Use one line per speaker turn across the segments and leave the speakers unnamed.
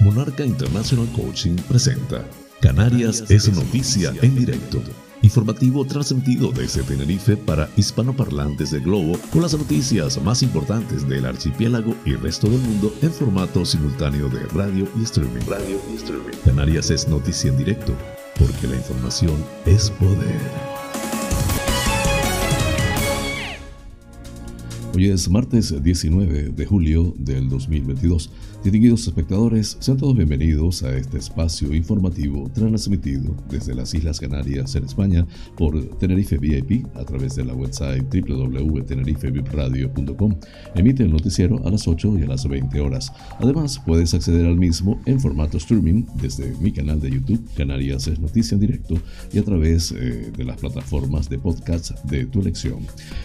Monarca International Coaching presenta Canarias es noticia en directo. Informativo transmitido desde Tenerife para hispanoparlantes del globo con las noticias más importantes del archipiélago y resto del mundo en formato simultáneo de radio y streaming. Radio y streaming. Canarias es noticia en directo porque la información es poder. Hoy es martes 19 de julio del 2022. Distinguidos espectadores, sean todos bienvenidos a este espacio informativo transmitido desde las Islas Canarias en España por Tenerife VIP a través de la website www.tenerifevipradio.com. Emite el noticiero a las 8 y a las 20 horas. Además, puedes acceder al mismo en formato streaming desde mi canal de YouTube, Canarias es Noticia en Directo, y a través eh, de las plataformas de podcast de tu elección.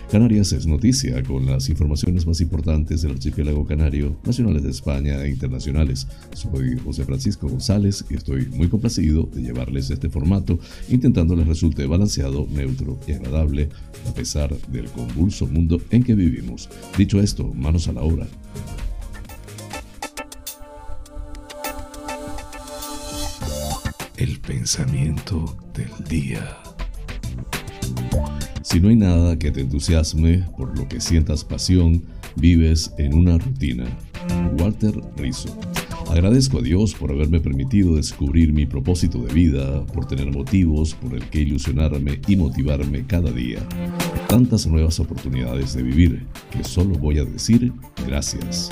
Canarias es Noticia con las informaciones más importantes del archipiélago canario, nacionales de España internacionales. Soy José Francisco González y estoy muy complacido de llevarles este formato, intentando les resulte balanceado, neutro y agradable, a pesar del convulso mundo en que vivimos. Dicho esto, manos a la obra. El pensamiento del día. Si no hay nada que te entusiasme, por lo que sientas pasión, vives en una rutina. Walter Rizzo. Agradezco a Dios por haberme permitido descubrir mi propósito de vida, por tener motivos por el que ilusionarme y motivarme cada día. Tantas nuevas oportunidades de vivir que solo voy a decir gracias.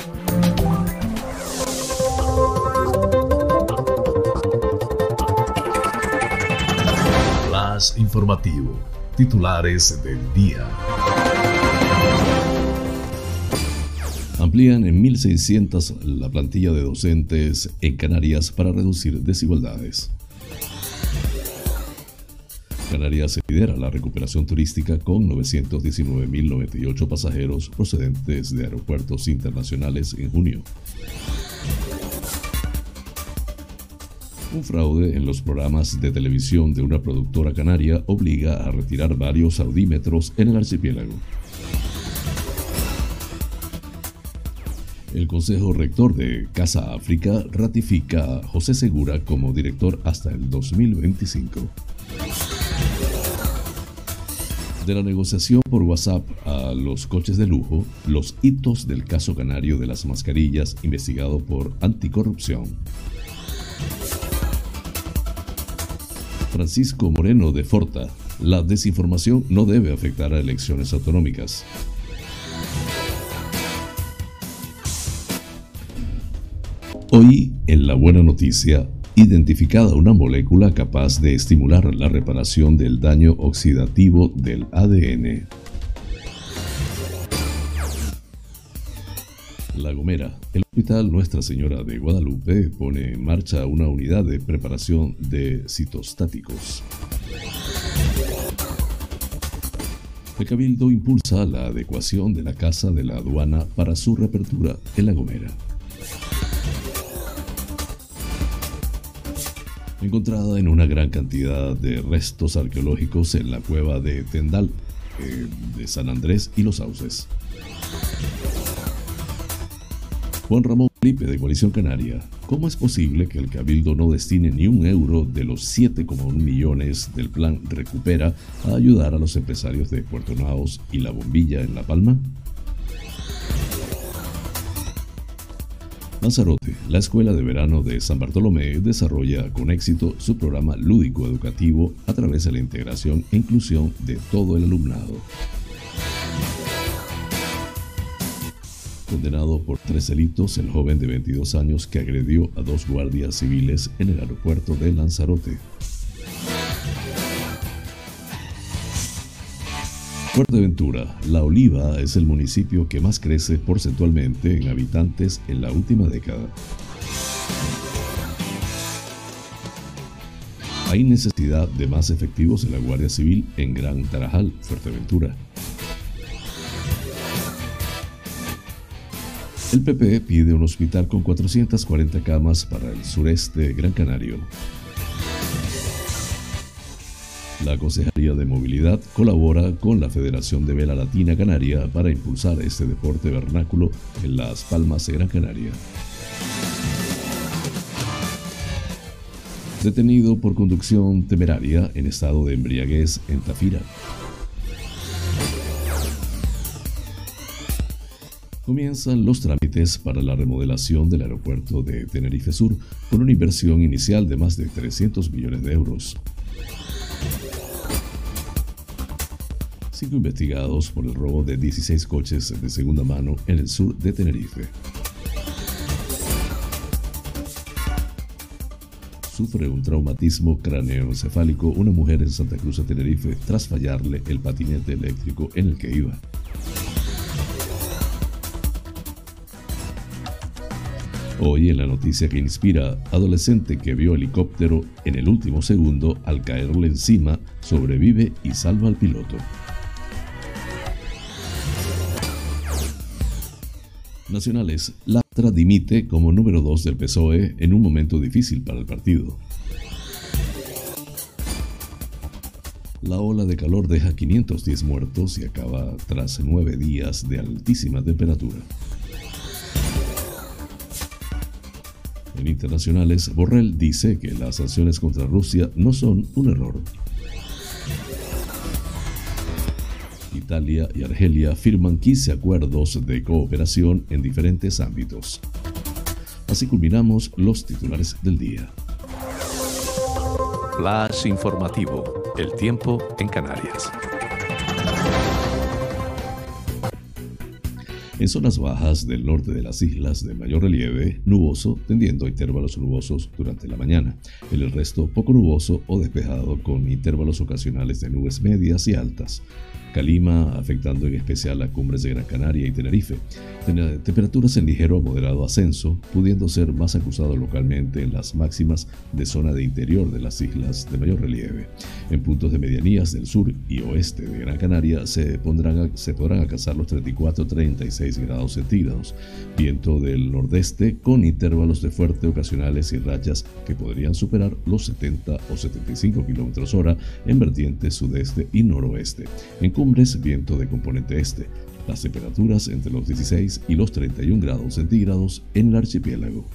Las informativo. Titulares del día. Amplían en 1.600 la plantilla de docentes en Canarias para reducir desigualdades. Canarias lidera la recuperación turística con 919.098 pasajeros procedentes de aeropuertos internacionales en junio. Un fraude en los programas de televisión de una productora canaria obliga a retirar varios audímetros en el archipiélago. El Consejo Rector de Casa África ratifica a José Segura como director hasta el 2025. De la negociación por WhatsApp a los coches de lujo, los hitos del caso canario de las mascarillas investigado por anticorrupción. Francisco Moreno de Forta, la desinformación no debe afectar a elecciones autonómicas. En la buena noticia, identificada una molécula capaz de estimular la reparación del daño oxidativo del ADN. La Gomera. El Hospital Nuestra Señora de Guadalupe pone en marcha una unidad de preparación de citostáticos. El Cabildo impulsa la adecuación de la Casa de la Aduana para su reapertura en La Gomera. Encontrada en una gran cantidad de restos arqueológicos en la cueva de Tendal, eh, de San Andrés y Los Sauces. Juan Ramón Felipe de Coalición Canaria, ¿cómo es posible que el Cabildo no destine ni un euro de los 7,1 millones del plan Recupera a ayudar a los empresarios de Puerto Naos y La Bombilla en La Palma? Lanzarote, la Escuela de Verano de San Bartolomé desarrolla con éxito su programa lúdico educativo a través de la integración e inclusión de todo el alumnado. Condenado por tres delitos, el joven de 22 años que agredió a dos guardias civiles en el aeropuerto de Lanzarote. Fuerteventura, La Oliva es el municipio que más crece porcentualmente en habitantes en la última década. Hay necesidad de más efectivos en la Guardia Civil en Gran Tarajal, Fuerteventura. El PP pide un hospital con 440 camas para el sureste de Gran Canario. La Consejería de Movilidad colabora con la Federación de Vela Latina Canaria para impulsar este deporte vernáculo en Las Palmas de Gran Canaria. detenido por conducción temeraria en estado de embriaguez en Tafira. Comienzan los trámites para la remodelación del aeropuerto de Tenerife Sur con una inversión inicial de más de 300 millones de euros. Investigados por el robo de 16 coches de segunda mano en el sur de Tenerife. Sufre un traumatismo craneoencefálico una mujer en Santa Cruz de Tenerife tras fallarle el patinete eléctrico en el que iba. Hoy en la noticia que inspira, adolescente que vio helicóptero en el último segundo al caerle encima, sobrevive y salva al piloto. Nacionales, Latra dimite como número 2 del PSOE en un momento difícil para el partido. La ola de calor deja 510 muertos y acaba tras nueve días de altísima temperatura. En internacionales, Borrell dice que las sanciones contra Rusia no son un error. Italia y Argelia firman 15 acuerdos de cooperación en diferentes ámbitos. Así culminamos los titulares del día.
Flash informativo. El tiempo en Canarias.
En zonas bajas del norte de las islas de mayor relieve, nuboso, tendiendo a intervalos nubosos durante la mañana. En el resto, poco nuboso o despejado con intervalos ocasionales de nubes medias y altas. Calima, afectando en especial a cumbres de Gran Canaria y Tenerife. Temperaturas en ligero a moderado ascenso, pudiendo ser más acusado localmente en las máximas de zona de interior de las islas de mayor relieve. En puntos de medianías del sur y oeste de Gran Canaria se podrán alcanzar los 34-36 grados centígrados. Viento del nordeste con intervalos de fuerte ocasionales y rachas que podrían superar los 70 o 75 kilómetros hora en vertientes sudeste y noroeste. En cumbres, viento de componente este. Las temperaturas entre los 16 y los 31 grados centígrados en el archipiélago.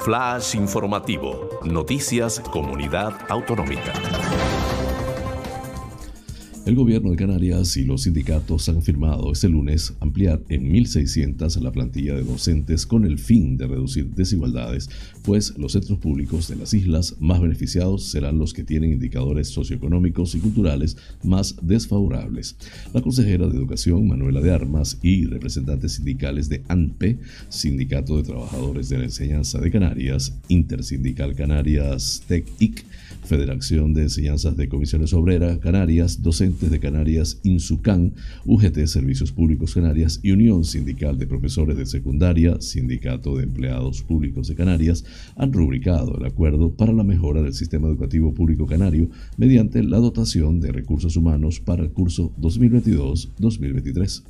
Flash informativo. Noticias Comunidad Autonómica.
El gobierno de Canarias y los sindicatos han firmado este lunes ampliar en 1.600 la plantilla de docentes con el fin de reducir desigualdades, pues los centros públicos de las islas más beneficiados serán los que tienen indicadores socioeconómicos y culturales más desfavorables. La consejera de Educación, Manuela de Armas, y representantes sindicales de ANPE, Sindicato de Trabajadores de la Enseñanza de Canarias, Intersindical Canarias TEC-IC, Federación de Enseñanzas de Comisiones Obreras Canarias, Docentes de Canarias, INSUCAN, UGT Servicios Públicos Canarias y Unión Sindical de Profesores de Secundaria, Sindicato de Empleados Públicos de Canarias, han rubricado el acuerdo para la mejora del sistema educativo público canario mediante la dotación de recursos humanos para el curso 2022-2023.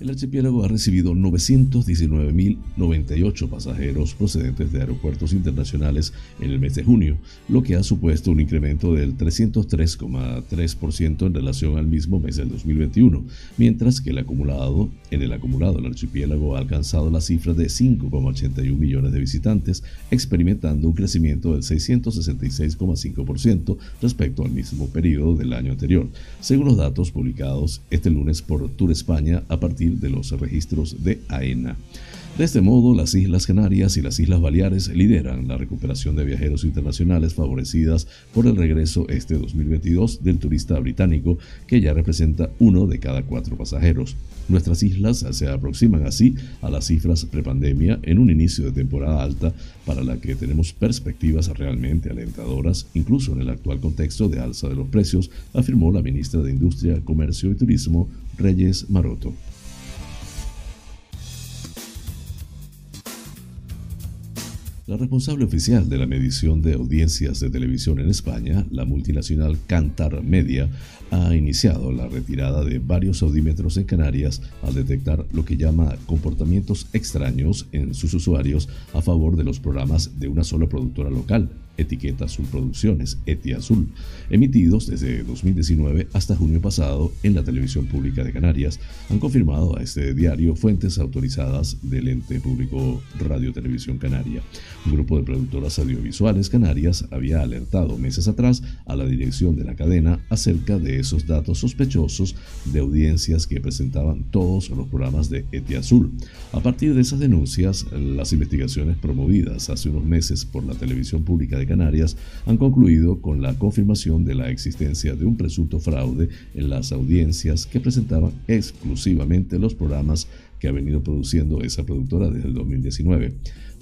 El archipiélago ha recibido 919.098 pasajeros procedentes de aeropuertos internacionales en el mes de junio, lo que ha supuesto un incremento del 303,3% en relación al mismo mes del 2021, mientras que el acumulado, en el acumulado el archipiélago ha alcanzado la cifra de 5,81 millones de visitantes, experimentando un crecimiento del 666,5% respecto al mismo periodo del año anterior, según los datos publicados este lunes por Tour España a partir de los registros de AENA. De este modo, las Islas Canarias y las Islas Baleares lideran la recuperación de viajeros internacionales favorecidas por el regreso este 2022 del turista británico, que ya representa uno de cada cuatro pasajeros. Nuestras islas se aproximan así a las cifras prepandemia en un inicio de temporada alta para la que tenemos perspectivas realmente alentadoras, incluso en el actual contexto de alza de los precios, afirmó la ministra de Industria, Comercio y Turismo, Reyes Maroto. La responsable oficial de la medición de audiencias de televisión en España, la multinacional Cantar Media, ha iniciado la retirada de varios audímetros en Canarias al detectar lo que llama comportamientos extraños en sus usuarios a favor de los programas de una sola productora local. Etiqueta Azul Producciones, Eti Azul, emitidos desde 2019 hasta junio pasado en la televisión pública de Canarias, han confirmado a este diario fuentes autorizadas del ente público Radio Televisión Canaria. Un grupo de productoras audiovisuales canarias había alertado meses atrás a la dirección de la cadena acerca de esos datos sospechosos de audiencias que presentaban todos los programas de Eti Azul. A partir de esas denuncias, las investigaciones promovidas hace unos meses por la televisión pública de Canarias han concluido con la confirmación de la existencia de un presunto fraude en las audiencias que presentaban exclusivamente los programas que ha venido produciendo esa productora desde el 2019.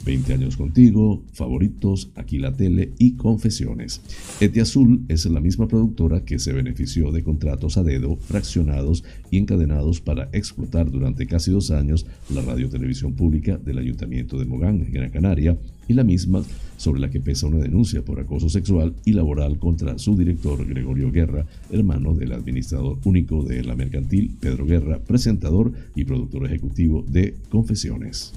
20 años contigo, favoritos, aquí la tele y confesiones. Eti Azul es la misma productora que se benefició de contratos a dedo, fraccionados y encadenados para explotar durante casi dos años la radio televisión pública del Ayuntamiento de Mogán, Gran Canaria, y la misma sobre la que pesa una denuncia por acoso sexual y laboral contra su director Gregorio Guerra, hermano del administrador único de la mercantil Pedro Guerra, presentador y productor ejecutivo de Confesiones.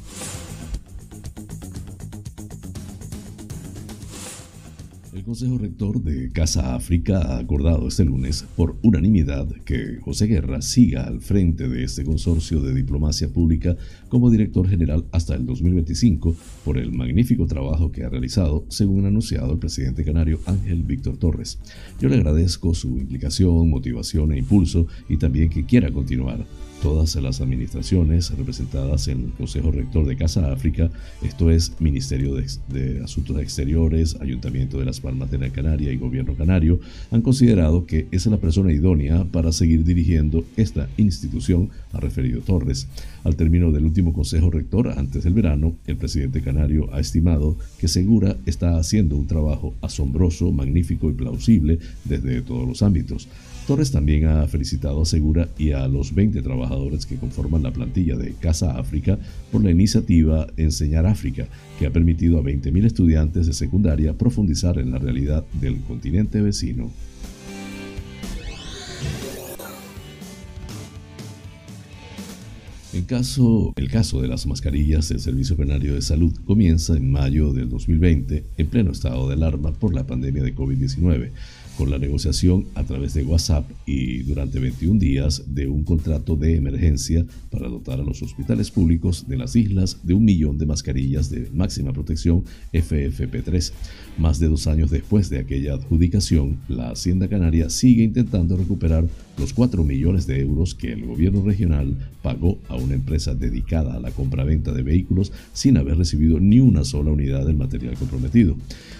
Consejo Rector de Casa África ha acordado este lunes por unanimidad que José Guerra siga al frente de este consorcio de diplomacia pública como director general hasta el 2025 por el magnífico trabajo que ha realizado, según ha anunciado el presidente canario Ángel Víctor Torres. Yo le agradezco su implicación, motivación e impulso y también que quiera continuar todas las administraciones representadas en el Consejo Rector de Casa África, esto es Ministerio de, Asuntos Exteriores, Ayuntamiento de Las Palmas de la Canaria y Gobierno Canario, han considerado que es la persona idónea para seguir dirigiendo esta institución, ha referido Torres. Al término del último Consejo Rector, antes del verano, el presidente canario ha estimado que Segura está haciendo un trabajo asombroso, magnífico y plausible desde todos los ámbitos. Torres también ha felicitado a Segura y a los 20 trabajadores que conforman la plantilla de Casa África por la iniciativa Enseñar África, que ha permitido a 20.000 estudiantes de secundaria profundizar en la realidad del continente vecino. El caso, el caso de las mascarillas del Servicio Canario de Salud comienza en mayo del 2020, en pleno estado de alarma por la pandemia de COVID-19 con la negociación a través de WhatsApp y durante 21 días de un contrato de emergencia para dotar a los hospitales públicos de las islas de un millón de mascarillas de máxima protección FFP3. Más de dos años después de aquella adjudicación, la Hacienda Canaria sigue intentando recuperar los 4 millones de euros que el gobierno regional pagó a una empresa dedicada a la compraventa de vehículos sin haber recibido ni una sola unidad del material comprometido.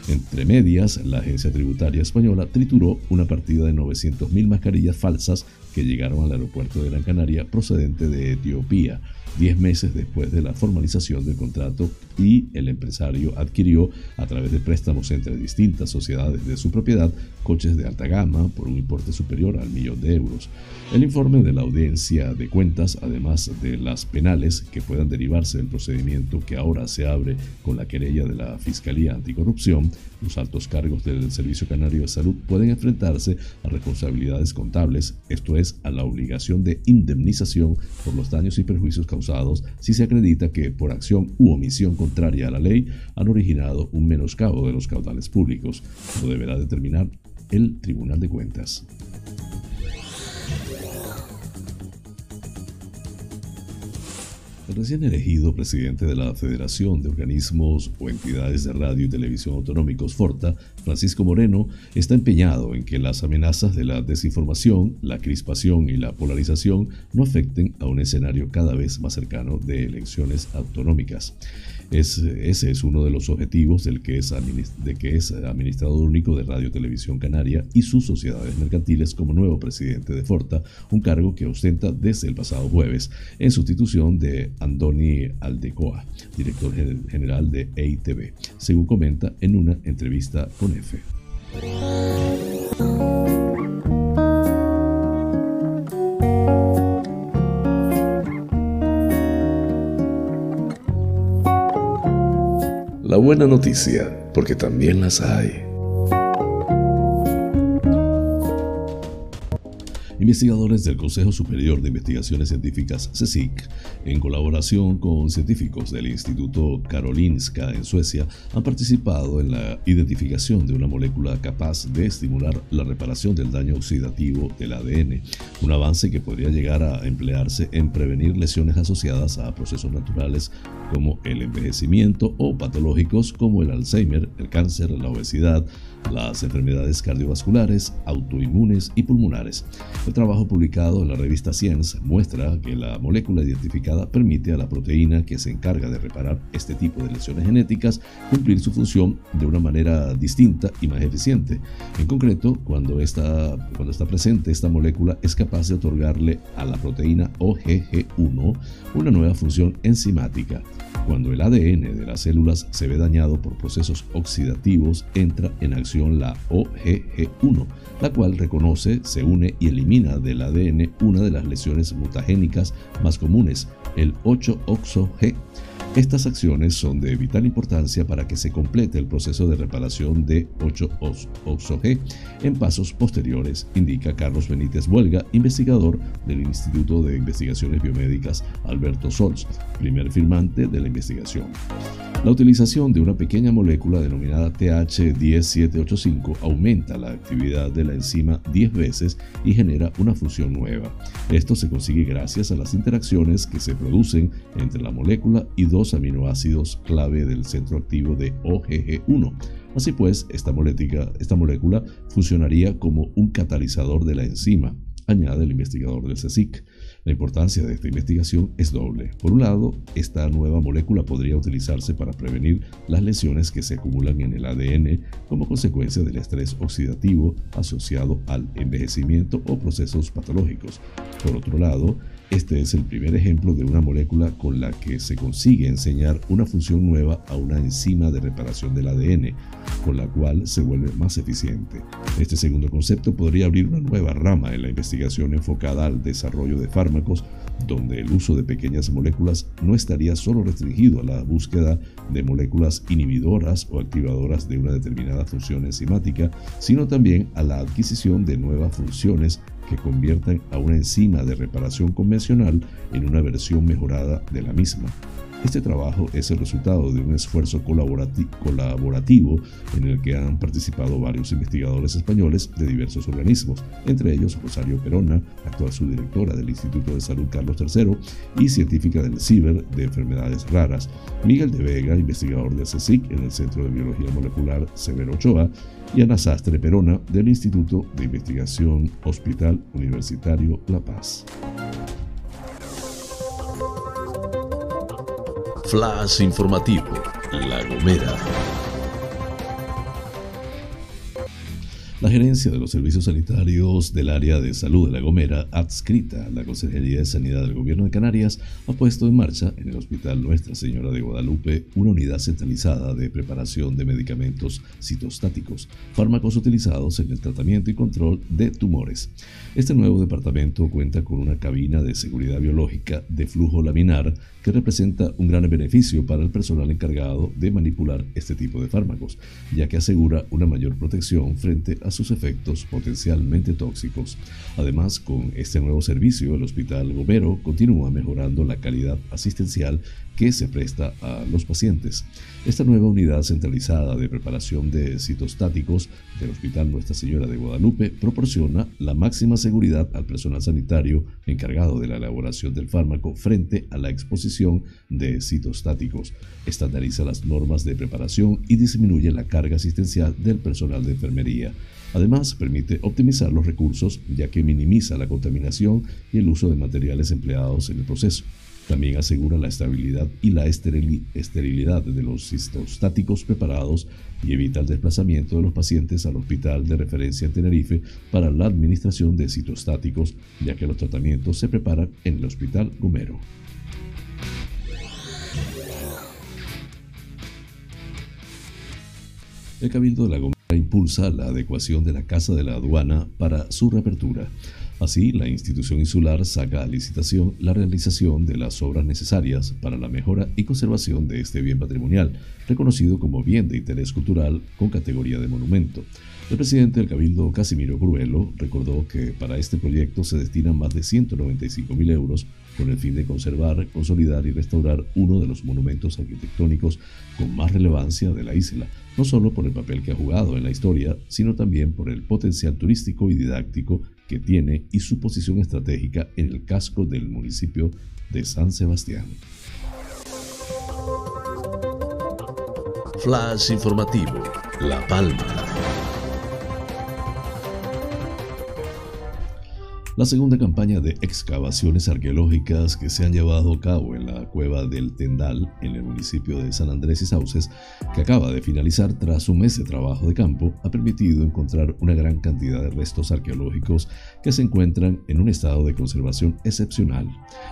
Entre medias, la agencia tributaria española trituró una partida de 900.000 mascarillas falsas que llegaron al aeropuerto de Gran Canaria procedente de Etiopía Diez meses después de la formalización del contrato y el empresario adquirió a través de préstamos entre distintas sociedades de su propiedad coches de alta gama por un importe superior al millón de euros. El informe de la audiencia de cuentas, además de las penales que puedan derivarse del procedimiento que ahora se abre con la querella de la Fiscalía Anticorrupción, los altos cargos del Servicio Canario de Salud pueden enfrentarse a responsabilidades contables, esto es, a la obligación de indemnización por los daños y perjuicios causados si se acredita que por acción u omisión contraria a la ley han originado un menoscabo de los caudales públicos. Lo deberá determinar el Tribunal de Cuentas. El recién elegido presidente de la Federación de Organismos o Entidades de Radio y Televisión Autonómicos, FORTA, Francisco Moreno, está empeñado en que las amenazas de la desinformación, la crispación y la polarización no afecten a un escenario cada vez más cercano de elecciones autonómicas. Ese es uno de los objetivos del que es, de que es administrador único de Radio Televisión Canaria y sus sociedades mercantiles como nuevo presidente de Forta, un cargo que ostenta desde el pasado jueves en sustitución de Andoni Aldecoa, director general de EITV, según comenta en una entrevista con EFE. Buena noticia, porque también las hay Investigadores del Consejo Superior de Investigaciones Científicas, CSIC, en colaboración con científicos del Instituto Karolinska en Suecia, han participado en la identificación de una molécula capaz de estimular la reparación del daño oxidativo del ADN, un avance que podría llegar a emplearse en prevenir lesiones asociadas a procesos naturales como el envejecimiento o patológicos como el Alzheimer, el cáncer, la obesidad, las enfermedades cardiovasculares, autoinmunes y pulmonares. El trabajo publicado en la revista Science muestra que la molécula identificada permite a la proteína que se encarga de reparar este tipo de lesiones genéticas cumplir su función de una manera distinta y más eficiente. En concreto, cuando está, cuando está presente esta molécula es capaz de otorgarle a la proteína OGG1 una nueva función enzimática. Cuando el ADN de las células se ve dañado por procesos oxidativos, entra en acción la OGG1, la cual reconoce, se une y elimina del ADN una de las lesiones mutagénicas más comunes, el 8-oxo-G estas acciones son de vital importancia para que se complete el proceso de reparación de 8-OXO-G en pasos posteriores, indica Carlos Benítez Huelga, investigador del Instituto de Investigaciones Biomédicas Alberto Sols, primer firmante de la investigación. La utilización de una pequeña molécula denominada TH10785 aumenta la actividad de la enzima 10 veces y genera una función nueva. Esto se consigue gracias a las interacciones que se producen entre la molécula y dos aminoácidos clave del centro activo de OGG1. Así pues, esta molécula, esta molécula funcionaría como un catalizador de la enzima, añade el investigador del CSIC. La importancia de esta investigación es doble. Por un lado, esta nueva molécula podría utilizarse para prevenir las lesiones que se acumulan en el ADN como consecuencia del estrés oxidativo asociado al envejecimiento o procesos patológicos. Por otro lado, este es el primer ejemplo de una molécula con la que se consigue enseñar una función nueva a una enzima de reparación del ADN, con la cual se vuelve más eficiente. Este segundo concepto podría abrir una nueva rama en la investigación enfocada al desarrollo de fármacos, donde el uso de pequeñas moléculas no estaría solo restringido a la búsqueda de moléculas inhibidoras o activadoras de una determinada función enzimática, sino también a la adquisición de nuevas funciones que conviertan a una enzima de reparación convencional en una versión mejorada de la misma. Este trabajo es el resultado de un esfuerzo colaborativo en el que han participado varios investigadores españoles de diversos organismos, entre ellos Rosario Perona, actual subdirectora del Instituto de Salud Carlos III y científica del CIBER de Enfermedades Raras, Miguel de Vega, investigador del CSIC en el Centro de Biología Molecular Severo Ochoa, y Ana Sastre Perona del Instituto de Investigación Hospital Universitario La Paz.
Flash informativo, La Gomera.
La gerencia de los servicios sanitarios del área de salud de La Gomera, adscrita a la Consejería de Sanidad del Gobierno de Canarias, ha puesto en marcha en el Hospital Nuestra Señora de Guadalupe una unidad centralizada de preparación de medicamentos citostáticos, fármacos utilizados en el tratamiento y control de tumores. Este nuevo departamento cuenta con una cabina de seguridad biológica de flujo laminar que representa un gran beneficio para el personal encargado de manipular este tipo de fármacos, ya que asegura una mayor protección frente a sus efectos potencialmente tóxicos. Además, con este nuevo servicio, el Hospital Gomero continúa mejorando la calidad asistencial que se presta a los pacientes. Esta nueva unidad centralizada de preparación de citostáticos del Hospital Nuestra Señora de Guadalupe proporciona la máxima seguridad al personal sanitario encargado de la elaboración del fármaco frente a la exposición de citostáticos, estandariza las normas de preparación y disminuye la carga asistencial del personal de enfermería. Además, permite optimizar los recursos ya que minimiza la contaminación y el uso de materiales empleados en el proceso. También asegura la estabilidad y la esterilidad de los citostáticos preparados y evita el desplazamiento de los pacientes al hospital de referencia en Tenerife para la administración de citostáticos, ya que los tratamientos se preparan en el Hospital Gomero. El Cabildo de la Gomera impulsa la adecuación de la Casa de la Aduana para su reapertura. Así, la institución insular saca a licitación la realización de las obras necesarias para la mejora y conservación de este bien patrimonial, reconocido como bien de interés cultural con categoría de monumento. El presidente del Cabildo, Casimiro Cruelo, recordó que para este proyecto se destinan más de 195 mil euros con el fin de conservar, consolidar y restaurar uno de los monumentos arquitectónicos con más relevancia de la isla, no solo por el papel que ha jugado en la historia, sino también por el potencial turístico y didáctico que tiene y su posición estratégica en el casco del municipio de San Sebastián.
Flash informativo, La Palma.
La segunda campaña de excavaciones arqueológicas que se han llevado a cabo en la cueva del Tendal, en el municipio de San Andrés y Sauces, que acaba de finalizar tras un mes de trabajo de campo, ha permitido encontrar una gran cantidad de restos arqueológicos que se encuentran en un estado de conservación excepcional.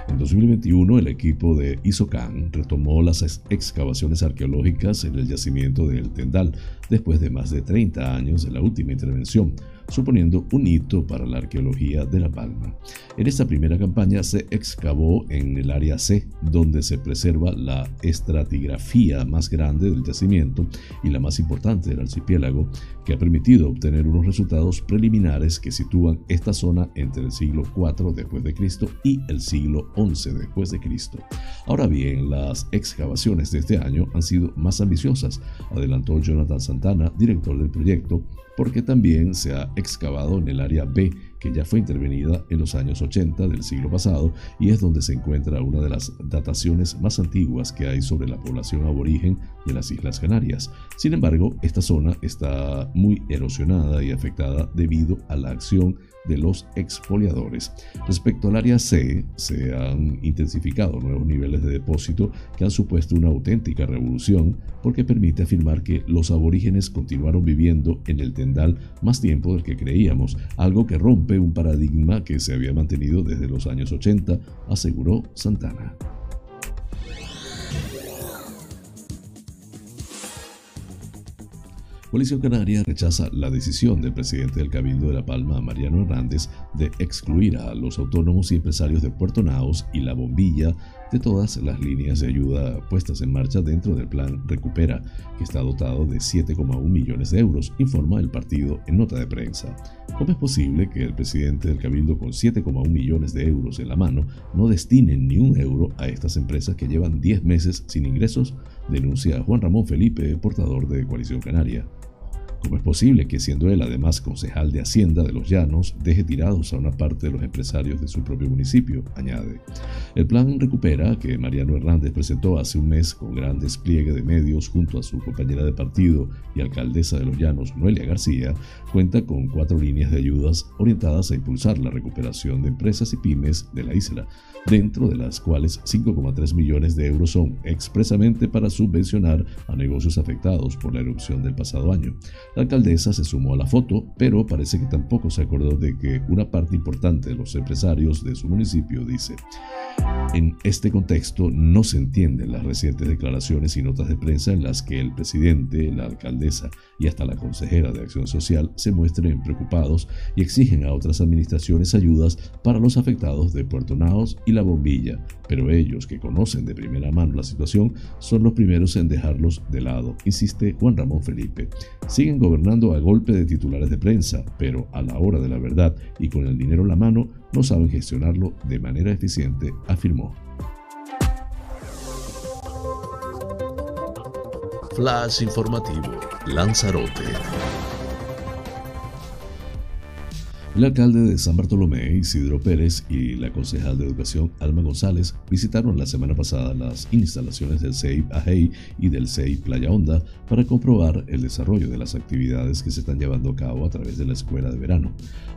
En 2021, el equipo de ISOCAN retomó las excavaciones arqueológicas en el yacimiento del Tendal después de más de 30 años de la última intervención suponiendo un hito para la arqueología de La Palma. En esta primera campaña se excavó en el área C, donde se preserva la estratigrafía más grande del yacimiento y la más importante del archipiélago, que ha permitido obtener unos resultados preliminares que sitúan esta zona entre el siglo IV después de Cristo y el siglo XI después de Cristo. Ahora bien, las excavaciones de este año han sido más ambiciosas, adelantó Jonathan Santana, director del proyecto, porque también se ha excavado en el área B, que ya fue intervenida en los años 80 del siglo pasado y es donde se encuentra una de las dataciones más antiguas que hay sobre la población aborigen de las Islas Canarias. Sin embargo, esta zona está muy erosionada y afectada debido a la acción de los expoliadores. Respecto al área C, se han intensificado nuevos niveles de depósito que han supuesto una auténtica revolución porque permite afirmar que los aborígenes continuaron viviendo en el Tendal más tiempo del que creíamos, algo que rompe un paradigma que se había mantenido desde los años 80, aseguró Santana. Coalición Canaria rechaza la decisión del presidente del Cabildo de La Palma, Mariano Hernández, de excluir a los autónomos y empresarios de Puerto Naos y La Bombilla de todas las líneas de ayuda puestas en marcha dentro del plan Recupera, que está dotado de 7,1 millones de euros, informa el partido en nota de prensa. ¿Cómo es posible que el presidente del Cabildo con 7,1 millones de euros en la mano no destine ni un euro a estas empresas que llevan 10 meses sin ingresos? Denuncia Juan Ramón Felipe, portador de Coalición Canaria. ¿Cómo es posible que, siendo él además concejal de Hacienda de los Llanos, deje tirados a una parte de los empresarios de su propio municipio? Añade. El plan Recupera, que Mariano Hernández presentó hace un mes con gran despliegue de medios junto a su compañera de partido y alcaldesa de los Llanos, Noelia García, cuenta con cuatro líneas de ayudas orientadas a impulsar la recuperación de empresas y pymes de la isla, dentro de las cuales 5,3 millones de euros son expresamente para subvencionar a negocios afectados por la erupción del pasado año. La alcaldesa se sumó a la foto, pero parece que tampoco se acordó de que una parte importante de los empresarios de su municipio dice, en este contexto no se entienden las recientes declaraciones y notas de prensa en las que el presidente, la alcaldesa y hasta la consejera de Acción Social se muestren preocupados y exigen a otras administraciones ayudas para los afectados de Puerto Naos y La Bombilla, pero ellos que conocen de primera mano la situación son los primeros en dejarlos de lado, insiste Juan Ramón Felipe. Siguen gobernando a golpe de titulares de prensa, pero a la hora de la verdad y con el dinero en la mano no saben gestionarlo de manera eficiente, afirmó.
Flash informativo, Lanzarote.
El alcalde de San Bartolomé, Isidro Pérez, y la concejal de Educación, Alma González, visitaron la semana pasada las instalaciones del CEI Ajei y del CEI Playa Honda para comprobar el desarrollo de las actividades que se están llevando a cabo a través de la escuela de verano.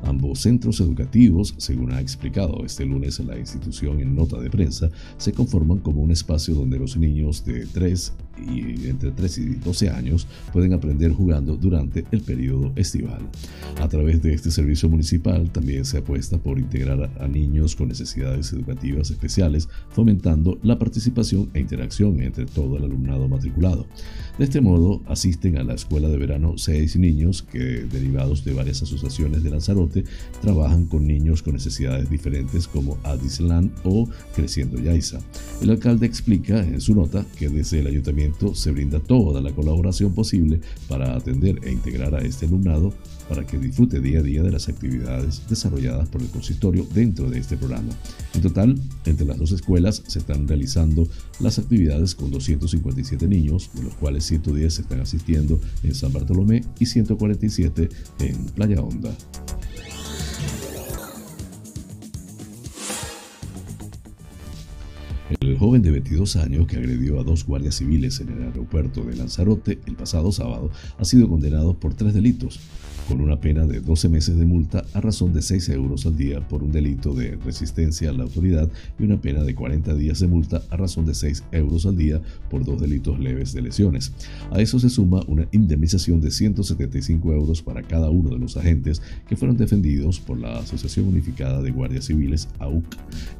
Ambos centros educativos, según ha explicado este lunes la institución en nota de prensa, se conforman como un espacio donde los niños de 3 entre 3 y 12 años pueden aprender jugando durante el periodo estival. A través de este servicio municipal también se apuesta por integrar a niños con necesidades educativas especiales, fomentando la participación e interacción entre todo el alumnado matriculado. De este modo, asisten a la escuela de verano seis niños que, derivados de varias asociaciones de Lanzarote, trabajan con niños con necesidades diferentes como Addisland o Creciendo Yaiza. El alcalde explica en su nota que desde el ayuntamiento se brinda toda la colaboración posible para atender e integrar a este alumnado para que disfrute día a día de las actividades desarrolladas por el consistorio dentro de este programa. En total, entre las dos escuelas se están realizando las actividades con 257 niños, de los cuales 110 están asistiendo en San Bartolomé y 147 en Playa Honda. El joven de 22 años que agredió a dos guardias civiles en el aeropuerto de Lanzarote el pasado sábado ha sido condenado por tres delitos con una pena de 12 meses de multa a razón de 6 euros al día por un delito de resistencia a la autoridad y una pena de 40 días de multa a razón de 6 euros al día por dos delitos leves de lesiones. A eso se suma una indemnización de 175 euros para cada uno de los agentes que fueron defendidos por la Asociación Unificada de Guardias Civiles, AUC,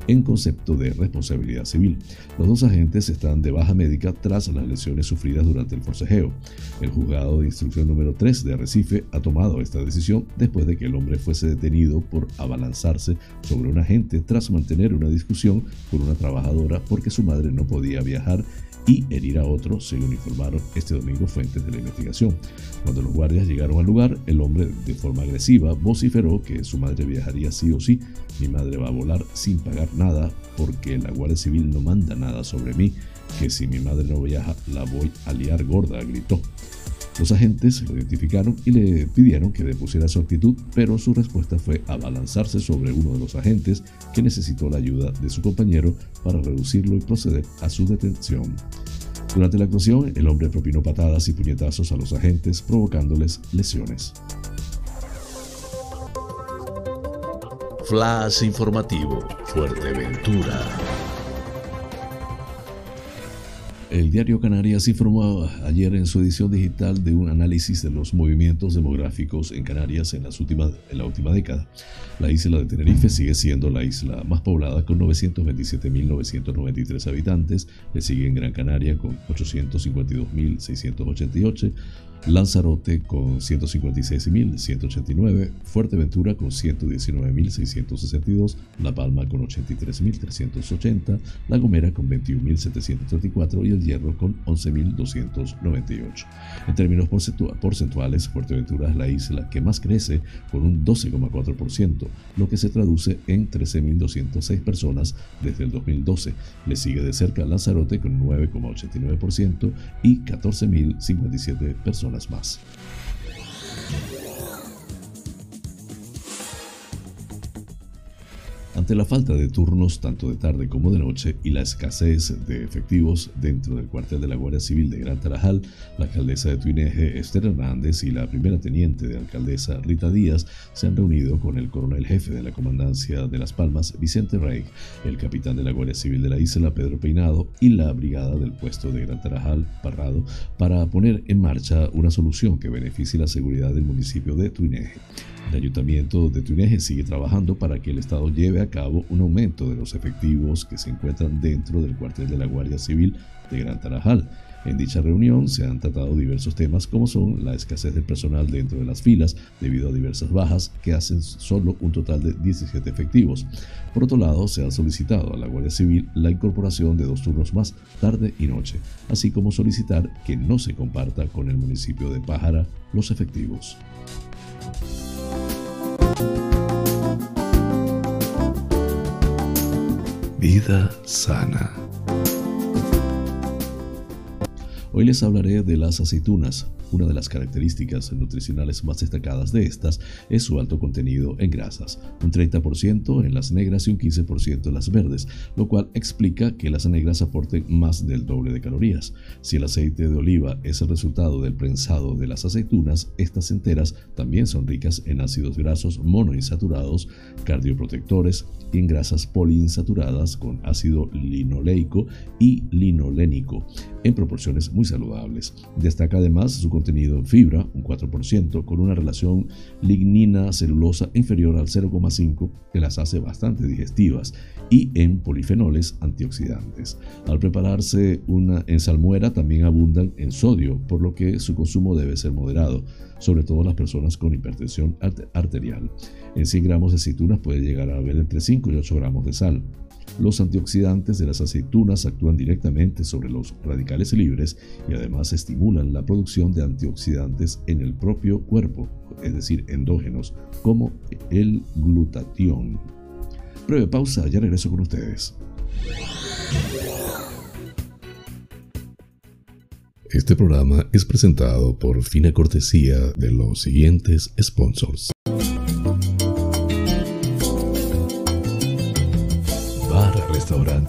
en concepto de responsabilidad civil. Los dos agentes están de baja médica tras las lesiones sufridas durante el forcejeo. El juzgado de instrucción número 3 de Arrecife ha tomado esta decisión después de que el hombre fuese detenido por abalanzarse sobre un agente tras mantener una discusión con una trabajadora porque su madre no podía viajar y herir a otro, según informaron este domingo fuentes de la investigación. Cuando los guardias llegaron al lugar, el hombre de forma agresiva vociferó que su madre viajaría sí o sí. Mi madre va a volar sin pagar nada porque la Guardia Civil no manda nada sobre mí, que si mi madre no viaja la voy a liar gorda, gritó. Los agentes lo identificaron y le pidieron que depusiera su actitud, pero su respuesta fue abalanzarse sobre uno de los agentes que necesitó la ayuda de su compañero para reducirlo y proceder a su detención. Durante la actuación, el hombre propinó patadas y puñetazos a los agentes, provocándoles lesiones.
Flash informativo, Fuerteventura.
El diario Canarias informó ayer en su edición digital de un análisis de los movimientos demográficos en Canarias en, las últimas, en la última década. La isla de Tenerife sigue siendo la isla más poblada con 927.993 habitantes, le sigue en Gran Canaria con 852.688, Lanzarote con 156.189, Fuerteventura con 119.662, La Palma con 83.380, La Gomera con 21.734 y El Hierro con 11.298. En términos porcentuales, Fuerteventura es la isla que más crece con un 12,4%, lo que se traduce en 13.206 personas desde el 2012. Le sigue de cerca Lanzarote con 9,89% y 14.057 personas más. Ante la falta de turnos tanto de tarde como de noche y la escasez de efectivos dentro del cuartel de la Guardia Civil de Gran Tarajal, la alcaldesa de Tuineje, Esther Hernández, y la primera teniente de alcaldesa, Rita Díaz, se han reunido con el coronel jefe de la comandancia de Las Palmas, Vicente Rey, el capitán de la Guardia Civil de la isla, Pedro Peinado, y la brigada del puesto de Gran Tarajal, Parrado, para poner en marcha una solución que beneficie la seguridad del municipio de Tuineje. El ayuntamiento de Tuneje sigue trabajando para que el Estado lleve a cabo un aumento de los efectivos que se encuentran dentro del cuartel de la Guardia Civil de Gran Tarajal. En dicha reunión se han tratado diversos temas como son la escasez del personal dentro de las filas debido a diversas bajas que hacen solo un total de 17 efectivos. Por otro lado, se ha solicitado a la Guardia Civil la incorporación de dos turnos más tarde y noche, así como solicitar que no se comparta con el municipio de Pájara los efectivos.
Vida sana.
Hoy les hablaré de las aceitunas, una de las características nutricionales más destacadas de estas es su alto contenido en grasas, un 30% en las negras y un 15% en las verdes, lo cual explica que las negras aporten más del doble de calorías. Si el aceite de oliva es el resultado del prensado de las aceitunas, estas enteras también son ricas en ácidos grasos monoinsaturados, cardioprotectores y en grasas poliinsaturadas con ácido linoleico y linolénico en proporciones muy saludables. Destaca además su contenido en fibra, un 4%, con una relación lignina-celulosa inferior al 0,5 que las hace bastante digestivas, y en polifenoles antioxidantes. Al prepararse una en salmuera también abundan en sodio, por lo que su consumo debe ser moderado, sobre todo las personas con hipertensión arterial. En 100 gramos de aceitunas puede llegar a haber entre 5 y 8 gramos de sal. Los antioxidantes de las aceitunas actúan directamente sobre los radicales libres y además estimulan la producción de antioxidantes en el propio cuerpo, es decir, endógenos, como el glutatión. Breve pausa, ya regreso con ustedes. Este programa es presentado por fina cortesía de los siguientes sponsors.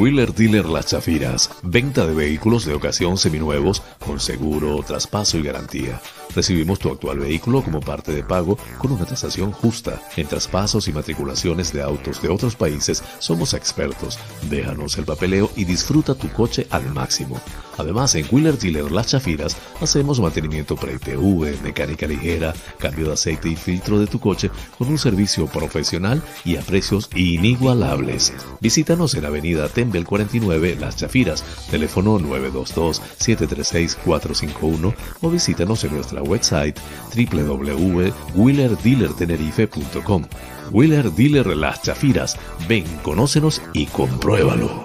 Wheeler Dealer Las Chafiras. Venta de vehículos de ocasión seminuevos con seguro, traspaso y garantía. Recibimos tu actual vehículo como parte de pago con una tasación justa. En traspasos y matriculaciones de autos de otros países somos expertos. Déjanos el papeleo y disfruta tu coche al máximo. Además, en Wheeler Dealer Las Chafiras hacemos mantenimiento pre-TV, mecánica ligera, cambio de aceite y filtro de tu coche con un servicio profesional y a precios inigualables. Visítanos en Avenida Tembel 49 Las Chafiras, teléfono 922-736-451 o visítanos en nuestra website www.wheelerdealertenerife.com. Wheeler Dealer Las Chafiras. Ven, conócenos y compruébalo.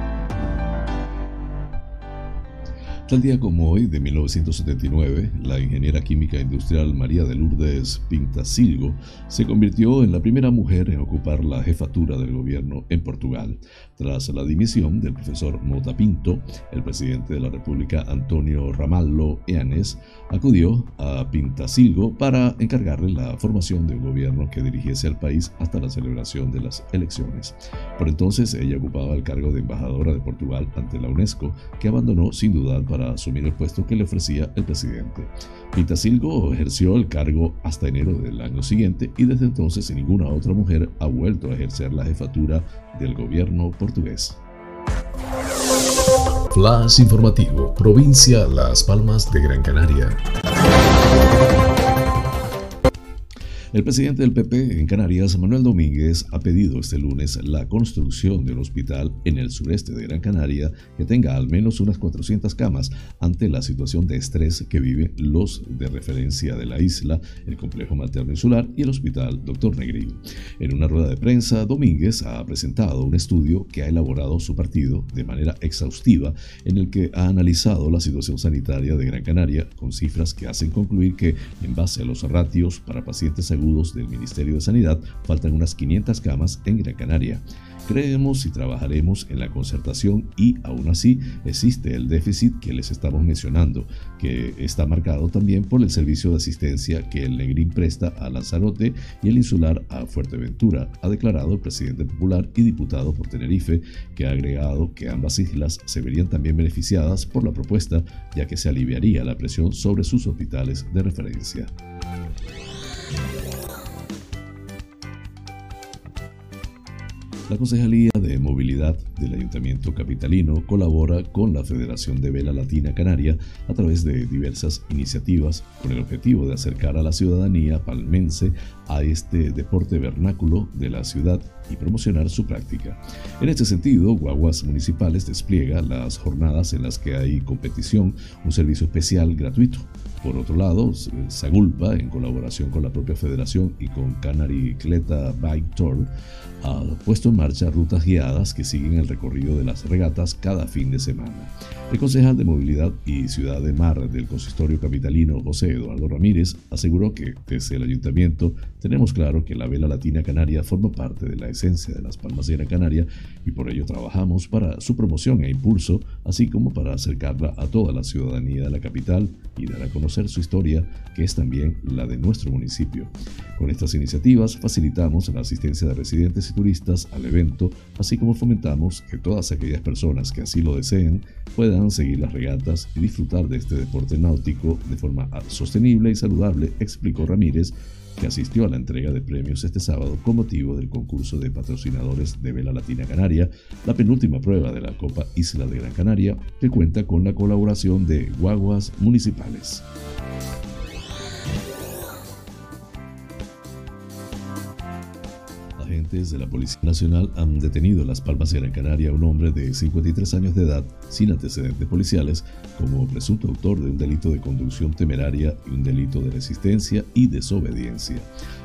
Tal día como hoy, de 1979, la ingeniera química industrial María de Lourdes Pintasilgo se convirtió en la primera mujer en ocupar la jefatura del gobierno en Portugal. Tras la dimisión del profesor Mota Pinto, el presidente de la República Antonio Ramallo Eanes acudió a Pintasilgo para encargarle la formación de un gobierno que dirigiese al país hasta la celebración de las elecciones. Por entonces ella ocupaba el cargo de embajadora de Portugal ante la UNESCO, que abandonó sin dudar para asumir el puesto que le ofrecía el presidente. Pintasilgo ejerció el cargo hasta enero del año siguiente y desde entonces ninguna otra mujer ha vuelto a ejercer la jefatura del gobierno portugués. Flash informativo, provincia Las Palmas de Gran Canaria. El presidente del PP en Canarias, Manuel Domínguez, ha pedido este lunes la construcción de un hospital en el sureste de Gran Canaria que tenga al menos unas 400 camas ante la situación de estrés que viven los de referencia de la isla, el complejo materno insular y el hospital Dr. Negrín. En una rueda de prensa, Domínguez ha presentado un estudio que ha elaborado su partido de manera exhaustiva en el que ha analizado la situación sanitaria de Gran Canaria con cifras que hacen concluir que, en base a los ratios para pacientes agudos, del Ministerio de Sanidad, faltan unas 500 camas en Gran Canaria. Creemos y trabajaremos en la concertación y aún así existe el déficit que les estamos mencionando, que está marcado también por el servicio de asistencia que el Negrín presta a Lanzarote y el insular a Fuerteventura, ha declarado el presidente popular y diputado por Tenerife, que ha agregado que ambas islas se verían también beneficiadas por la propuesta, ya que se aliviaría la presión sobre sus hospitales de referencia. La Concejalía de Movilidad del Ayuntamiento Capitalino colabora con la Federación de Vela Latina Canaria a través de diversas iniciativas con el objetivo de acercar a la ciudadanía palmense a este deporte vernáculo de la ciudad y promocionar su práctica. En este sentido, Guaguas Municipales despliega las jornadas en las que hay competición, un servicio especial gratuito. Por otro lado, Sagulpa, en colaboración con la propia federación y con Canary Cleta Bike Tour, ha puesto en marcha rutas guiadas que siguen el recorrido de las regatas cada fin de semana. El concejal de Movilidad y Ciudad de Mar del consistorio capitalino José Eduardo Ramírez aseguró que desde el ayuntamiento tenemos claro que la vela latina canaria forma parte de la esencia de las la Canaria y por ello trabajamos para su promoción e impulso, así como para acercarla a toda la ciudadanía de la capital y dar a conocer su historia, que es también la de nuestro municipio. Con estas iniciativas facilitamos la asistencia de residentes y turistas al evento, así como fomentamos que todas aquellas personas que así lo deseen puedan seguir las regatas y disfrutar de este deporte náutico de forma sostenible y saludable, explicó Ramírez, que asistió a la entrega de premios este sábado con motivo del concurso de patrocinadores de Vela Latina Canaria, la penúltima prueba de la Copa Isla de Gran Canaria, que cuenta con la colaboración de guaguas municipales. Agentes de la Policía Nacional han detenido en Las Palmas de Gran Canaria a un hombre de 53 años de edad sin antecedentes policiales como presunto autor de un delito de conducción temeraria y un delito de resistencia y desobediencia.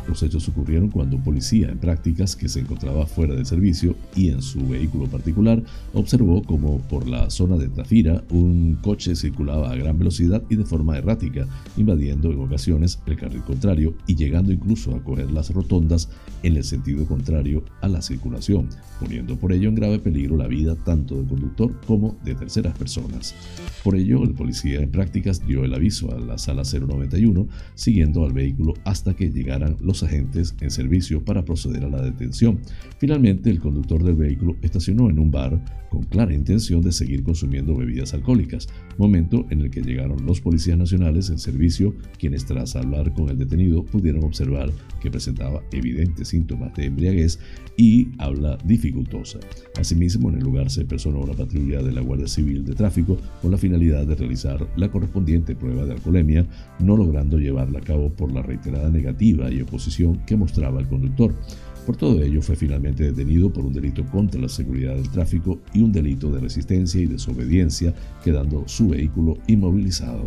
Los hechos ocurrieron cuando un policía en prácticas que se encontraba fuera de servicio y en su vehículo particular observó como por la zona de Tafira un coche circulaba a gran velocidad y de forma errática, invadiendo en ocasiones el carril contrario y llegando incluso a coger las rotondas en el sentido contrario a la circulación, poniendo por ello en grave peligro la vida tanto del conductor como de terceras personas. Por ello, el policía en prácticas dio el aviso a la sala 091, siguiendo al vehículo hasta que llegaran los agentes en servicio para proceder a la detención. Finalmente, el conductor del vehículo estacionó en un bar con clara intención de seguir consumiendo bebidas alcohólicas, momento en el que llegaron los policías nacionales en servicio, quienes tras hablar con el detenido pudieron observar que presentaba evidentes síntomas de embriaguez y habla dificultosa. Asimismo, en el lugar se personó una patrulla de la Guardia Civil de Tráfico con la finalidad de realizar la correspondiente prueba de alcoholemia, no logrando llevarla a cabo por la reiterada negativa y oposición que mostraba el conductor. Por todo ello, fue finalmente detenido por un delito contra la seguridad del tráfico y un delito de resistencia y desobediencia, quedando su vehículo inmovilizado.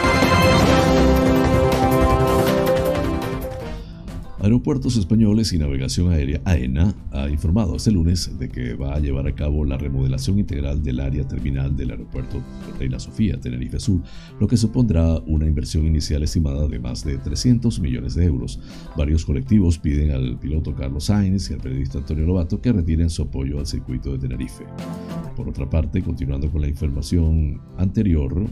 Aeropuertos Españoles y Navegación Aérea AENA ha informado este lunes de que va a llevar a cabo la remodelación integral del área terminal del aeropuerto Reina Sofía, Tenerife Sur, lo que supondrá una inversión inicial estimada de más de 300 millones de euros. Varios colectivos piden al piloto Carlos Sainz y al periodista Antonio Lobato que retiren su apoyo al circuito de Tenerife. Por otra parte, continuando con la información anterior,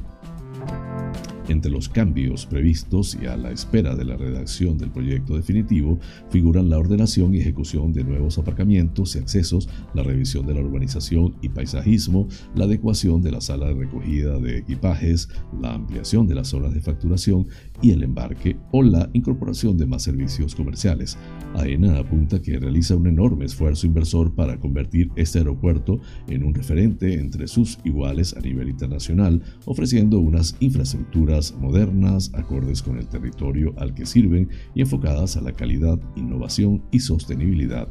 Entre los cambios previstos y a la espera de la redacción del proyecto definitivo figuran la ordenación y ejecución de nuevos aparcamientos y accesos, la revisión de la urbanización y paisajismo, la adecuación de la sala de recogida de equipajes, la ampliación de las zonas de facturación y el embarque o la incorporación de más servicios comerciales. AENA apunta que realiza un enorme esfuerzo inversor para convertir este aeropuerto en un referente entre sus iguales a nivel internacional, ofreciendo unas infraestructuras modernas, acordes con el territorio al que sirven y enfocadas a la calidad, innovación y sostenibilidad.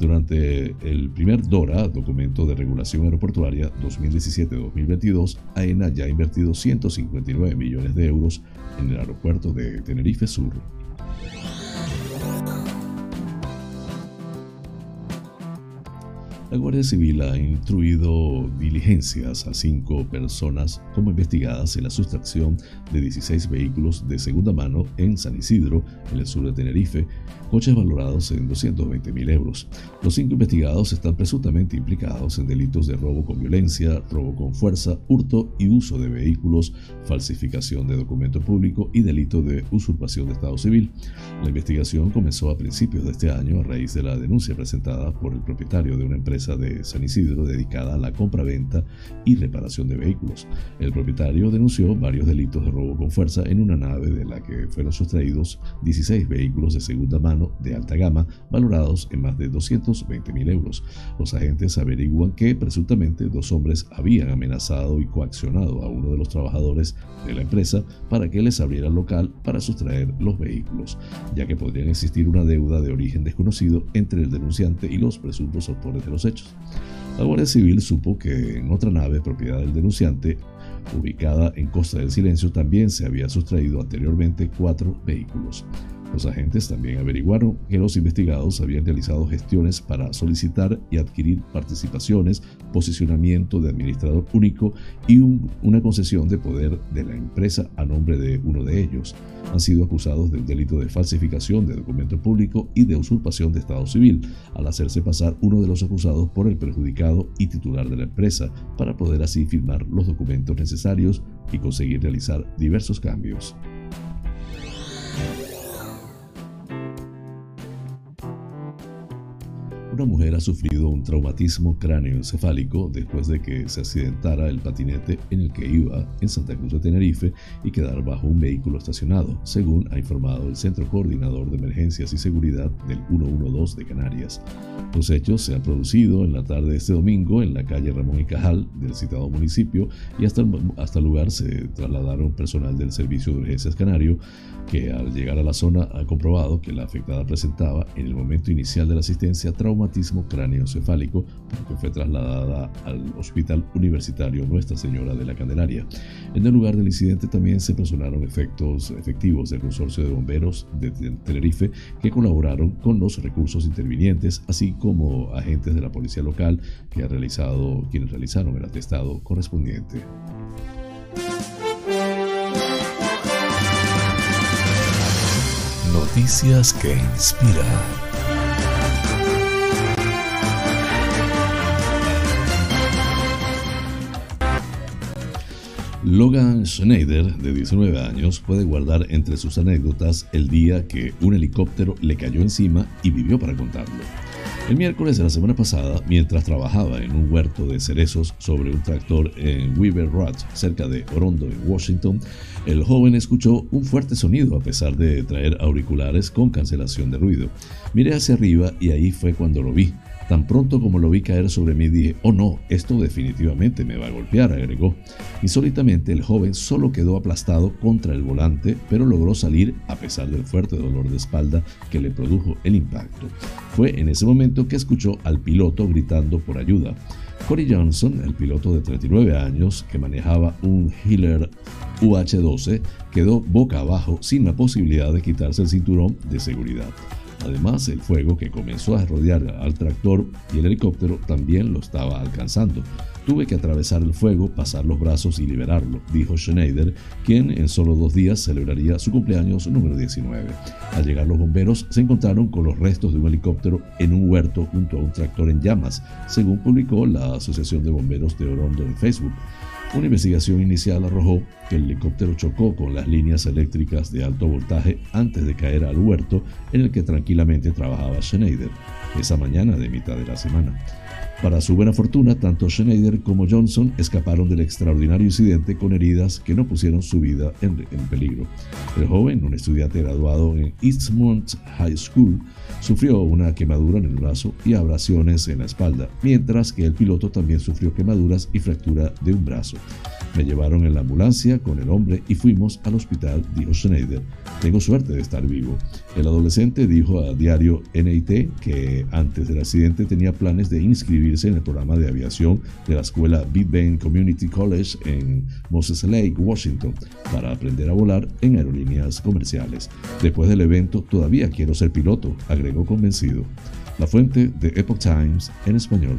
Durante el primer DORA, documento de regulación aeroportuaria 2017-2022, AENA ya ha invertido 159 millones de euros en el aeropuerto de Tenerife Sur. La Guardia Civil ha instruido diligencias a cinco personas como investigadas en la sustracción de 16 vehículos de segunda mano en San Isidro, en el sur de Tenerife, coches valorados en 220 mil euros. Los cinco investigados están presuntamente implicados en delitos de robo con violencia, robo con fuerza, hurto y uso de vehículos, falsificación de documento público y delito de usurpación de Estado civil. La investigación comenzó a principios de este año a raíz de la denuncia presentada por el propietario de una empresa de San Isidro dedicada a la compra-venta y reparación de vehículos. El propietario denunció varios delitos de robo con fuerza en una nave de la que fueron sustraídos 16 vehículos de segunda mano de alta gama valorados en más de 220 mil euros. Los agentes averiguan que presuntamente dos hombres habían amenazado y coaccionado a uno de los trabajadores de la empresa para que les abriera el local para sustraer los vehículos, ya que podrían existir una deuda de origen desconocido entre el denunciante y los presuntos autores de los hechos. La Guardia Civil supo que en otra nave propiedad del denunciante, ubicada en Costa del Silencio, también se había sustraído anteriormente cuatro vehículos. Los agentes también averiguaron que los investigados habían realizado gestiones para solicitar y adquirir participaciones, posicionamiento de administrador único y una concesión de poder de la empresa a nombre de uno de ellos. Han sido acusados del delito de falsificación de documento público y de usurpación de Estado civil, al hacerse pasar uno de los acusados por el perjudicado y titular de la empresa, para poder así firmar los documentos necesarios y conseguir realizar diversos cambios. Una mujer ha sufrido un traumatismo cráneoencefálico después de que se accidentara el patinete en el que iba en Santa Cruz de Tenerife y quedar bajo un vehículo estacionado, según ha informado el Centro Coordinador de Emergencias y Seguridad del 112 de Canarias. Los hechos se han producido en la tarde de este domingo en la calle Ramón y Cajal del citado municipio y hasta el, hasta el lugar se trasladaron personal del Servicio de Urgencias Canario que al llegar a la zona ha comprobado que la afectada presentaba en el momento inicial de la asistencia trauma traumatismo cráneoencefálico, por que fue trasladada al Hospital Universitario Nuestra Señora de la Candelaria. En el lugar del incidente también se personaron efectos efectivos del Consorcio de Bomberos de Tenerife que colaboraron con los recursos intervinientes, así como agentes de la policía local que ha realizado, quienes realizaron el atestado correspondiente.
Noticias que inspiran.
Logan Schneider, de 19 años, puede guardar entre sus anécdotas el día que un helicóptero le cayó encima y vivió para contarlo. El miércoles de la semana pasada, mientras trabajaba en un huerto de cerezos sobre un tractor en Weaver Road, cerca de Orondo, en Washington, el joven escuchó un fuerte sonido a pesar de traer auriculares con cancelación de ruido. Miré hacia arriba y ahí fue cuando lo vi. Tan pronto como lo vi caer sobre mí dije, oh no, esto definitivamente me va a golpear, agregó. Insólitamente el joven solo quedó aplastado contra el volante, pero logró salir a pesar del fuerte dolor de espalda que le produjo el impacto. Fue en ese momento que escuchó al piloto gritando por ayuda. Corey Johnson, el piloto de 39 años que manejaba un Hiller UH-12, quedó boca abajo sin la posibilidad de quitarse el cinturón de seguridad. Además, el fuego que comenzó a rodear al tractor y el helicóptero también lo estaba alcanzando. Tuve que atravesar el fuego, pasar los brazos y liberarlo, dijo Schneider, quien en solo dos días celebraría su cumpleaños número 19. Al llegar los bomberos, se encontraron con los restos de un helicóptero en un huerto junto a un tractor en llamas, según publicó la Asociación de Bomberos de Orondo en Facebook. Una investigación inicial arrojó que el helicóptero chocó con las líneas eléctricas de alto voltaje antes de caer al huerto en el que tranquilamente trabajaba Schneider esa mañana de mitad de la semana. Para su buena fortuna, tanto Schneider como Johnson escaparon del extraordinario incidente con heridas que no pusieron su vida en, peligro. El joven, un estudiante graduado en Eastmont High School, sufrió una quemadura en el brazo y abrasiones en la espalda, mientras que el piloto también sufrió quemaduras y fractura de un brazo. Me llevaron en la ambulancia con el hombre y fuimos al hospital, dijo Schneider. Tengo suerte de estar vivo. El adolescente dijo a diario NIT que antes del accidente tenía planes de inscribirse en el programa de aviación de la escuela Big Bend Community College en Moses Lake, Washington, para aprender a volar en aerolíneas comerciales. Después del evento, todavía quiero ser piloto, agregó convencido. La fuente de Epoch Times en español.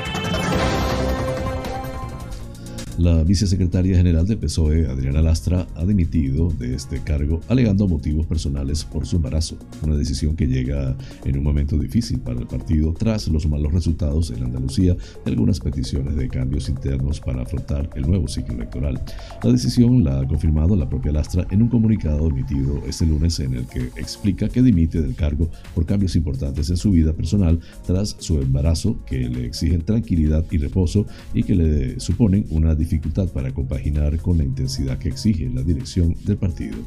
La vicesecretaria general del PSOE, Adriana Lastra, ha dimitido de este cargo alegando motivos personales por su embarazo, una decisión que llega en un momento difícil para el partido tras los malos resultados en Andalucía de algunas peticiones de cambios internos para afrontar el nuevo ciclo electoral. La decisión la ha confirmado la propia Lastra en un comunicado emitido este lunes en el que explica que dimite del cargo por cambios importantes en su vida personal tras su embarazo que le exigen tranquilidad y reposo y que le suponen una dificultad para compaginar con la intensidad que exige la dirección del partido.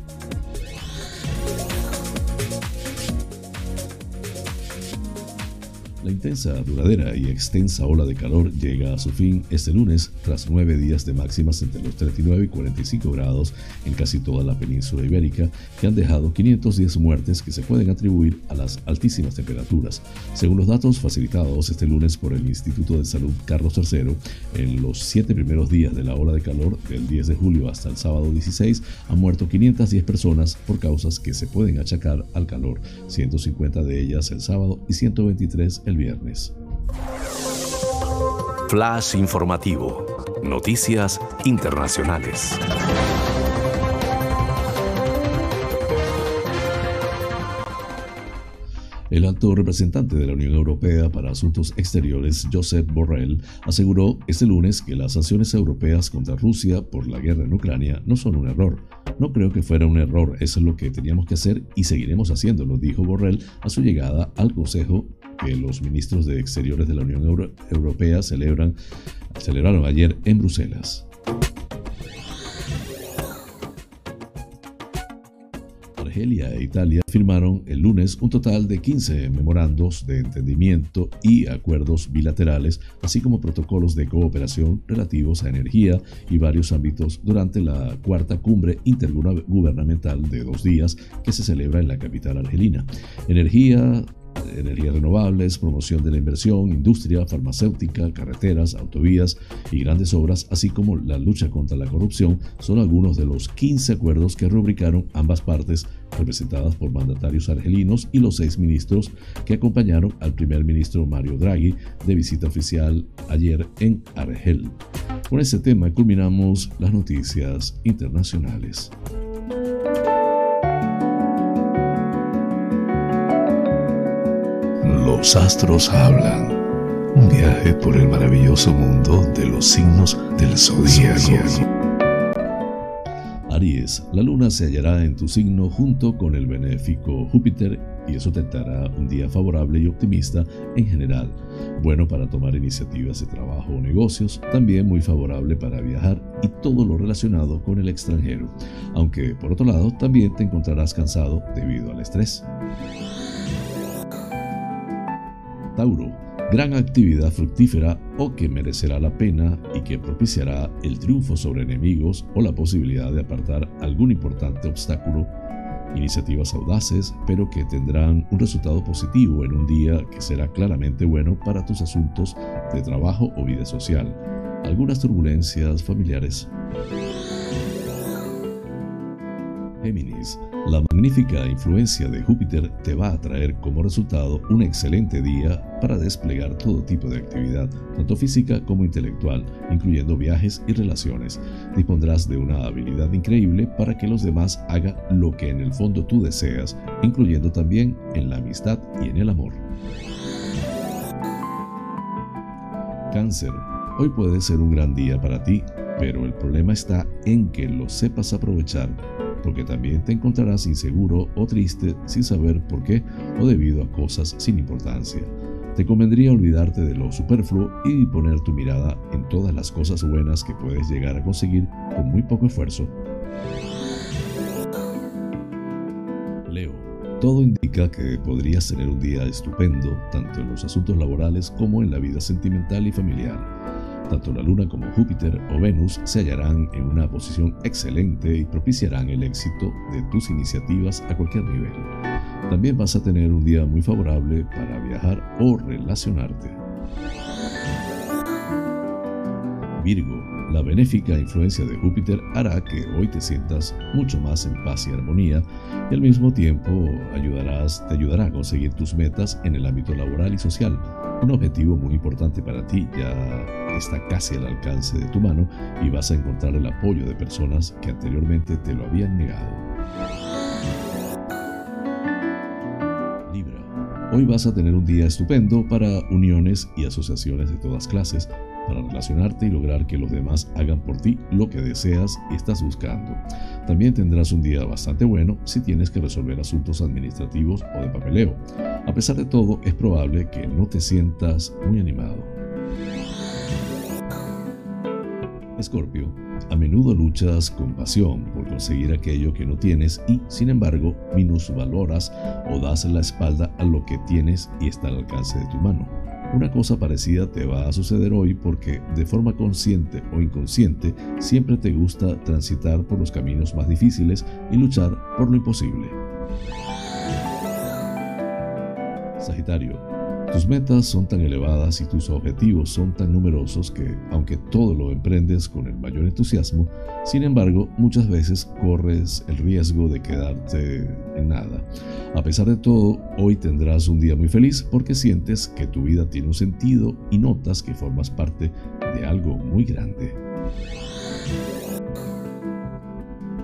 La intensa, duradera y extensa ola de calor llega a su fin este lunes tras nueve días de máximas entre los 39 y 45 grados en casi toda la península ibérica que han dejado 510 muertes que se pueden atribuir a las altísimas temperaturas. Según los datos facilitados este lunes por el Instituto de Salud Carlos III, en los siete primeros días de la ola de calor, del 10 de julio hasta el sábado 16, han muerto 510 personas por causas que se pueden achacar al calor, 150 de ellas el sábado y 123 el viernes.
Flash informativo. Noticias internacionales.
El alto representante de la Unión Europea para Asuntos Exteriores, Josep Borrell, aseguró este lunes que las sanciones europeas contra Rusia por la guerra en Ucrania no son un error. No creo que fuera un error, eso es lo que teníamos que hacer y seguiremos haciéndolo, dijo Borrell a su llegada al Consejo que los ministros de Exteriores de la Unión Europea celebran, celebraron ayer en Bruselas. Argelia e Italia firmaron el lunes un total de 15 memorandos de entendimiento y acuerdos bilaterales, así como protocolos de cooperación relativos a energía y varios ámbitos durante la cuarta cumbre intergubernamental de dos días que se celebra en la capital argelina. Energía, energías renovables, promoción de la inversión, industria, farmacéutica, carreteras, autovías y grandes obras, así como la lucha contra la corrupción, son algunos de los 15 acuerdos que rubricaron ambas partes, representadas por mandatarios argelinos y los seis ministros que acompañaron al primer ministro Mario Draghi de visita oficial ayer en Argel. Con este tema culminamos las noticias internacionales.
Los astros hablan. Un viaje por el maravilloso mundo de los signos del zodíaco.
Aries, la luna se hallará en tu signo junto con el benéfico Júpiter y eso te dará un día favorable y optimista en general. Bueno para tomar iniciativas de trabajo o negocios, también muy favorable para viajar y todo lo relacionado con el extranjero. Aunque por otro lado también te encontrarás cansado debido al estrés. Tauro, gran actividad fructífera o que merecerá la pena y que propiciará el triunfo sobre enemigos o la posibilidad de apartar algún importante obstáculo. Iniciativas audaces, pero que tendrán un resultado positivo en un día que será claramente bueno para tus asuntos de trabajo o vida social. Algunas turbulencias familiares. Géminis, la magnífica influencia de Júpiter te va a traer como resultado un excelente día para desplegar todo tipo de actividad, tanto física como intelectual, incluyendo viajes y relaciones. Dispondrás de una habilidad increíble para que los demás hagan lo que en el fondo tú deseas, incluyendo también en la amistad y en el amor. Cáncer. Hoy puede ser un gran día para ti, pero el problema está en que lo sepas aprovechar, porque también te encontrarás inseguro o triste sin saber por qué o debido a cosas sin importancia. Te convendría olvidarte de lo superfluo y poner tu mirada en todas las cosas buenas que puedes llegar a conseguir con muy poco esfuerzo. Leo. Todo indica que podrías tener un día estupendo, tanto en los asuntos laborales como en la vida sentimental y familiar. Tanto la Luna como Júpiter o Venus se hallarán en una posición excelente y propiciarán el éxito de tus iniciativas a cualquier nivel. También vas a tener un día muy favorable para viajar o relacionarte. Virgo, la benéfica influencia de Júpiter hará que hoy te sientas mucho más en paz y armonía y al mismo tiempo ayudarás, te ayudará a conseguir tus metas en el ámbito laboral y social. Un objetivo muy importante para ti ya está casi al alcance de tu mano y vas a encontrar el apoyo de personas que anteriormente te lo habían negado. Libra, hoy vas a tener un día estupendo para uniones y asociaciones de todas clases para relacionarte y lograr que los demás hagan por ti lo que deseas y estás buscando. También tendrás un día bastante bueno si tienes que resolver asuntos administrativos o de papeleo. A pesar de todo, es probable que no te sientas muy animado. Escorpio, a menudo luchas con pasión por conseguir aquello que no tienes y, sin embargo, minusvaloras o das la espalda a lo que tienes y está al alcance de tu mano. Una cosa parecida te va a suceder hoy porque de forma consciente o inconsciente siempre te gusta transitar por los caminos más difíciles y luchar por lo imposible. Sagitario, tus metas son tan elevadas y tus objetivos son tan numerosos que, aunque todo lo emprendes con el mayor entusiasmo, sin embargo, muchas veces corres el riesgo de quedarte en nada. A pesar de todo, hoy tendrás un día muy feliz porque sientes que tu vida tiene un sentido y notas que formas parte de algo muy grande.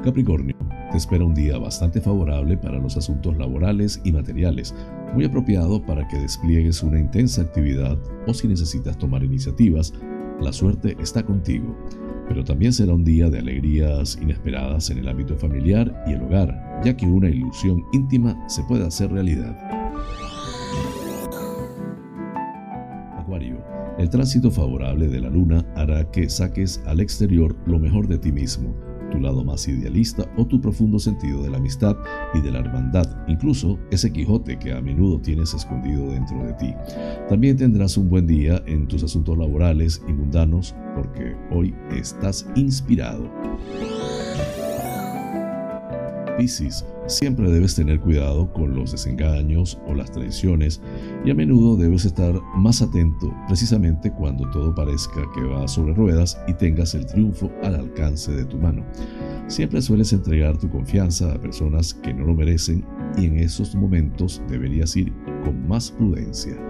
Capricornio, te espera un día bastante favorable para los asuntos laborales y materiales, muy apropiado para que despliegues una intensa actividad o si necesitas tomar iniciativas, la suerte está contigo. Pero también será un día de alegrías inesperadas en el ámbito familiar y el hogar, ya que una ilusión íntima se puede hacer realidad. Acuario, el tránsito favorable de la luna hará que saques al exterior lo mejor de ti mismo tu lado más idealista o tu profundo sentido de la amistad y de la hermandad, incluso ese Quijote que a menudo tienes escondido dentro de ti. También tendrás un buen día en tus asuntos laborales y mundanos porque hoy estás inspirado. Siempre debes tener cuidado con los desengaños o las traiciones y a menudo debes estar más atento precisamente cuando todo parezca que va sobre ruedas y tengas el triunfo al alcance de tu mano. Siempre sueles entregar tu confianza a personas que no lo merecen y en esos momentos deberías ir con más prudencia.